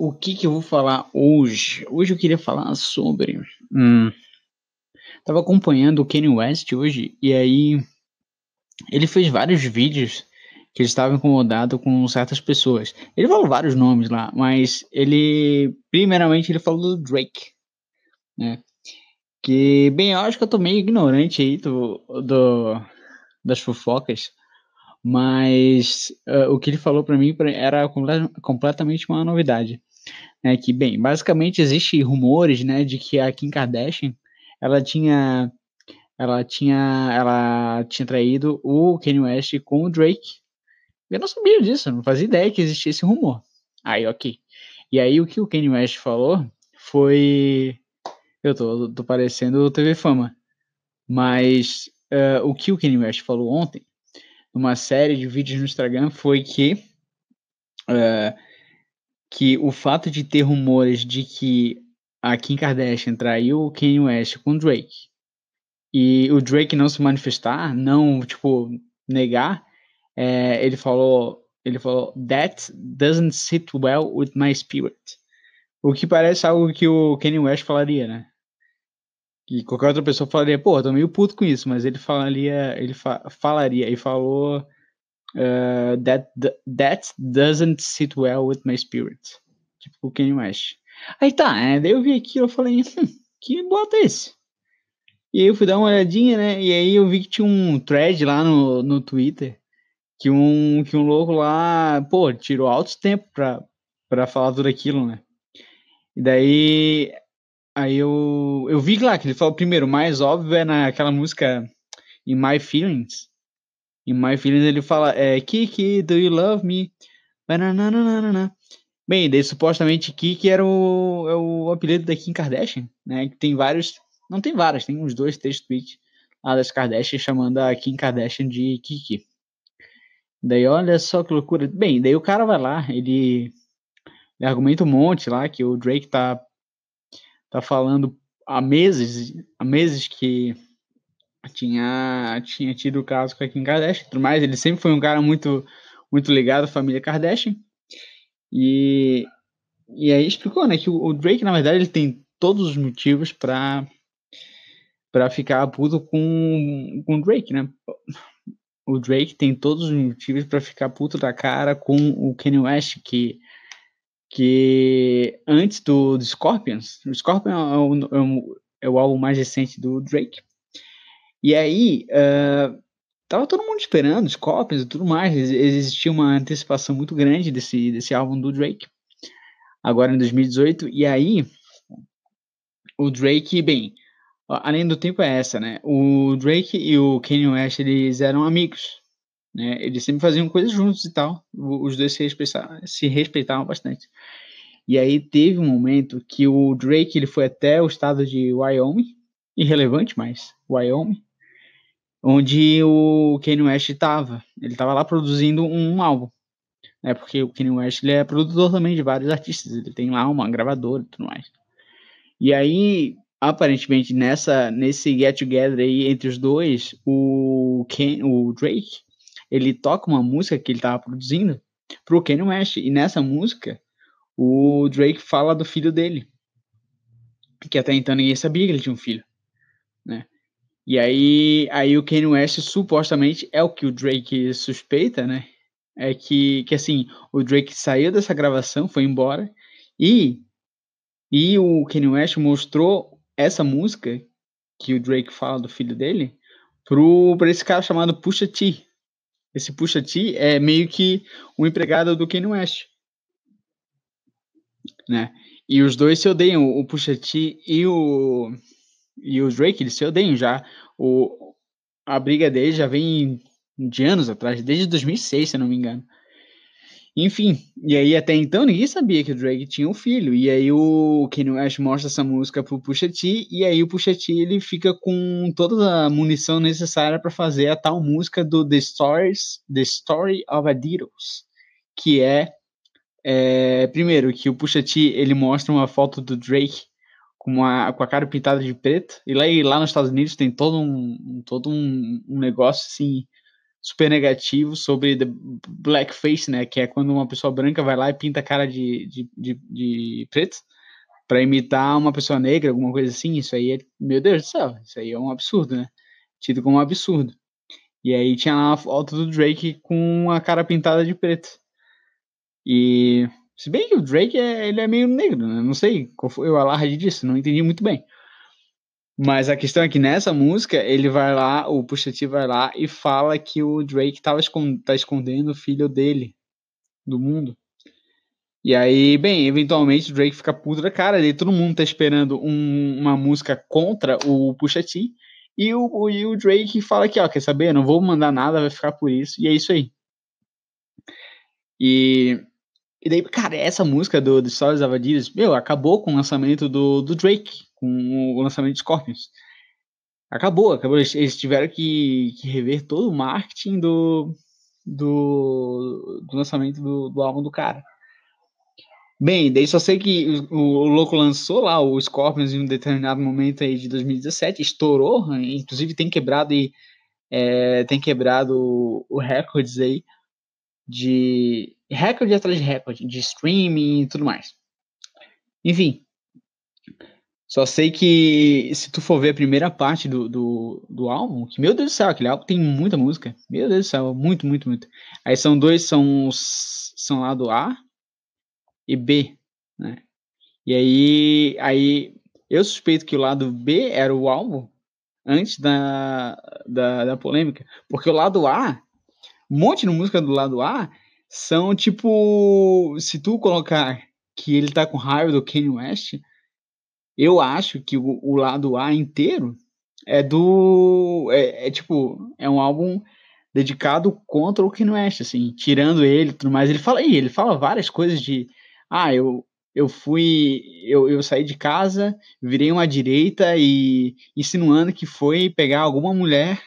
o que, que eu vou falar hoje? Hoje eu queria falar sobre. Hum, tava acompanhando o Kanye West hoje e aí ele fez vários vídeos que ele estava incomodado com certas pessoas. Ele falou vários nomes lá, mas ele primeiramente ele falou do Drake, né? Que bem, eu acho que eu tô meio ignorante aí do, do das fofocas, mas uh, o que ele falou para mim era completamente uma novidade. Né, que, bem, basicamente existe rumores, né, de que a Kim Kardashian, ela tinha, ela tinha, ela tinha traído o Kanye West com o Drake. Eu não sabia disso, não fazia ideia que existia esse rumor. Aí, ok. E aí o que o Kanye West falou foi, eu tô, tô parecendo TV Fama, mas uh, o que o Kanye West falou ontem numa série de vídeos no Instagram foi que uh, que o fato de ter rumores de que a Kim Kardashian traiu o Kanye West com o Drake e o Drake não se manifestar, não tipo negar, é, ele falou ele falou that doesn't sit well with my spirit, o que parece algo que o Kanye West falaria, né? E qualquer outra pessoa falaria, pô, tô meio puto com isso, mas ele falaria, ele fa falaria e falou uh, that, that doesn't sit well with my spirit. Tipo, o Kanye West. Aí tá, né? daí eu vi aquilo, eu falei, hum, que bota é esse? E aí eu fui dar uma olhadinha, né? E aí eu vi que tinha um thread lá no, no Twitter que um, que um louco lá, pô, tirou altos tempos pra, pra falar tudo aquilo, né? E daí Aí eu, eu vi lá que ele falou primeiro, o mais óbvio é naquela música In My Feelings. In My Feelings ele fala, é, Kiki, do you love me? Bananana. Bem, daí supostamente Kiki era o, é o apelido da Kim Kardashian, né? Que tem vários, não tem vários, tem uns dois, três tweets lá das Kardashian chamando a Kim Kardashian de Kiki. Daí olha só que loucura. Bem, daí o cara vai lá, ele, ele argumenta um monte lá que o Drake tá tá falando há meses, há meses que tinha, tinha tido o caso com a Kim Kardashian e tudo mais. Ele sempre foi um cara muito, muito ligado à família Kardashian. E, e aí explicou, né, que o, o Drake, na verdade, ele tem todos os motivos para para ficar puto com, com o Drake, né? O Drake tem todos os motivos para ficar puto da cara com o Kanye West, que que antes do, do Scorpions, o Scorpion é o, é, o, é o, álbum mais recente do Drake, e aí uh, tava todo mundo esperando Scorpions e tudo mais, existia uma antecipação muito grande desse, desse álbum do Drake, agora em 2018, e aí o Drake, bem, além do tempo é essa, né, o Drake e o Kanye West, eles eram amigos, né? Eles sempre faziam coisas juntos e tal. Os dois se respeitavam, se respeitavam bastante. E aí teve um momento que o Drake ele foi até o estado de Wyoming, irrelevante, mas Wyoming, onde o Kanye West estava. Ele estava lá produzindo um álbum, né? Porque o Kanye West ele é produtor também de vários artistas. Ele tem lá uma gravadora e tudo mais. E aí, aparentemente nessa nesse get together aí entre os dois, o Ken, o Drake ele toca uma música que ele estava produzindo pro Kanye West. E nessa música, o Drake fala do filho dele. Que até então ninguém sabia que ele tinha um filho. Né? E aí, aí o Kanye West supostamente é o que o Drake suspeita, né? É que, que assim, o Drake saiu dessa gravação, foi embora, e, e o Kanye West mostrou essa música que o Drake fala do filho dele pro, pra esse cara chamado Pusha T, esse Pusha T é meio que o empregado do Kanye West. Né? E os dois se odeiam, o Pusha T e o, e o Drake, eles se odeiam já. O, a briga deles já vem de anos atrás, desde 2006, se eu não me engano. Enfim, e aí até então ninguém sabia que o Drake tinha um filho. E aí o Kanye West mostra essa música pro Pusha T e aí o Pusha T ele fica com toda a munição necessária para fazer a tal música do The Stories, The Story of Adidas, que é, é, primeiro que o Pusha T ele mostra uma foto do Drake com, uma, com a cara pintada de preto e lá, e lá nos Estados Unidos tem todo um todo um, um negócio assim super negativo sobre the blackface, né? Que é quando uma pessoa branca vai lá e pinta a cara de, de, de, de preto para imitar uma pessoa negra, alguma coisa assim. Isso aí é, meu Deus do céu, isso aí é um absurdo, né? Tido como um absurdo. E aí tinha lá a foto do Drake com a cara pintada de preto. E se bem que o Drake é, ele é meio negro, né? Não sei qual foi o alarde disso, não entendi muito bem. Mas a questão é que nessa música, ele vai lá, o Pusha T vai lá e fala que o Drake tava escond tá escondendo o filho dele do mundo. E aí, bem, eventualmente o Drake fica puto da cara, e todo mundo tá esperando um, uma música contra o Pusha T. E o, e o Drake fala que, ó, quer saber? Não vou mandar nada, vai ficar por isso. E é isso aí. E, e daí, cara, essa música do The Stories of Adidas, meu, acabou com o lançamento do, do Drake, com o lançamento de Scorpions. Acabou, acabou. Eles tiveram que, que rever todo o marketing do, do, do lançamento do, do álbum do cara. Bem, daí só sei que o, o Louco lançou lá o Scorpions em um determinado momento aí de 2017, estourou, inclusive tem quebrado e é, tem quebrado o, o recordes aí de recorde atrás de recorde, de streaming e tudo mais. Enfim, só sei que se tu for ver a primeira parte do, do, do álbum, que meu Deus do céu, aquele álbum tem muita música. Meu Deus do céu, muito, muito, muito. Aí são dois, são, são lado A e B, né? E aí, aí eu suspeito que o lado B era o álbum antes da, da, da polêmica, porque o lado A, um monte de música do lado A são tipo, se tu colocar que ele tá com raiva do Kanye West, eu acho que o, o lado A inteiro é do é, é, tipo, é um álbum dedicado contra o Kanye West, assim, tirando ele, tudo mais. Ele fala ele fala várias coisas de ah, eu, eu fui, eu, eu saí de casa, virei uma direita e insinuando que foi pegar alguma mulher,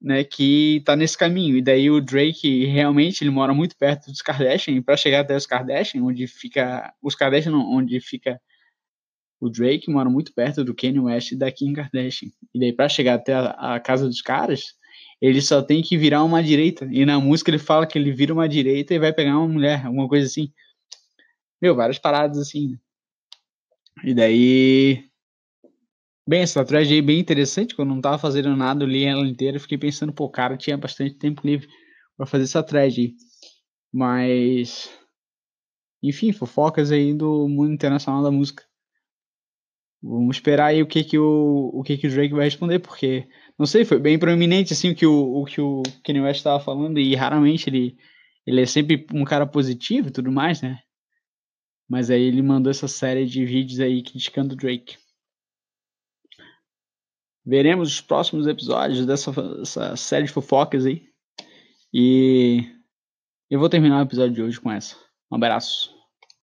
né, que tá nesse caminho. E daí o Drake realmente ele mora muito perto dos Kardashian, para chegar até os Kardashian, onde fica os Kardashian, não, onde fica o Drake mora muito perto do Kanye West e da Kim Kardashian. E daí para chegar até a, a, casa dos caras, ele só tem que virar uma direita. E na música ele fala que ele vira uma direita e vai pegar uma mulher, alguma coisa assim. Meu, várias paradas assim. E daí. Bem, essa thread aí é bem interessante. Quando não tava fazendo nada, eu li ela inteira. Fiquei pensando, pô, cara, tinha bastante tempo livre para fazer essa thread aí. Mas. Enfim, fofocas aí do mundo internacional da música. Vamos esperar aí o que que o, o que que o Drake vai responder, porque não sei, foi bem proeminente assim o que o, o que o Kanye West estava falando e raramente ele ele é sempre um cara positivo e tudo mais, né? Mas aí ele mandou essa série de vídeos aí criticando o Drake. Veremos os próximos episódios dessa série de fofocas aí. E eu vou terminar o episódio de hoje com essa. Um abraço.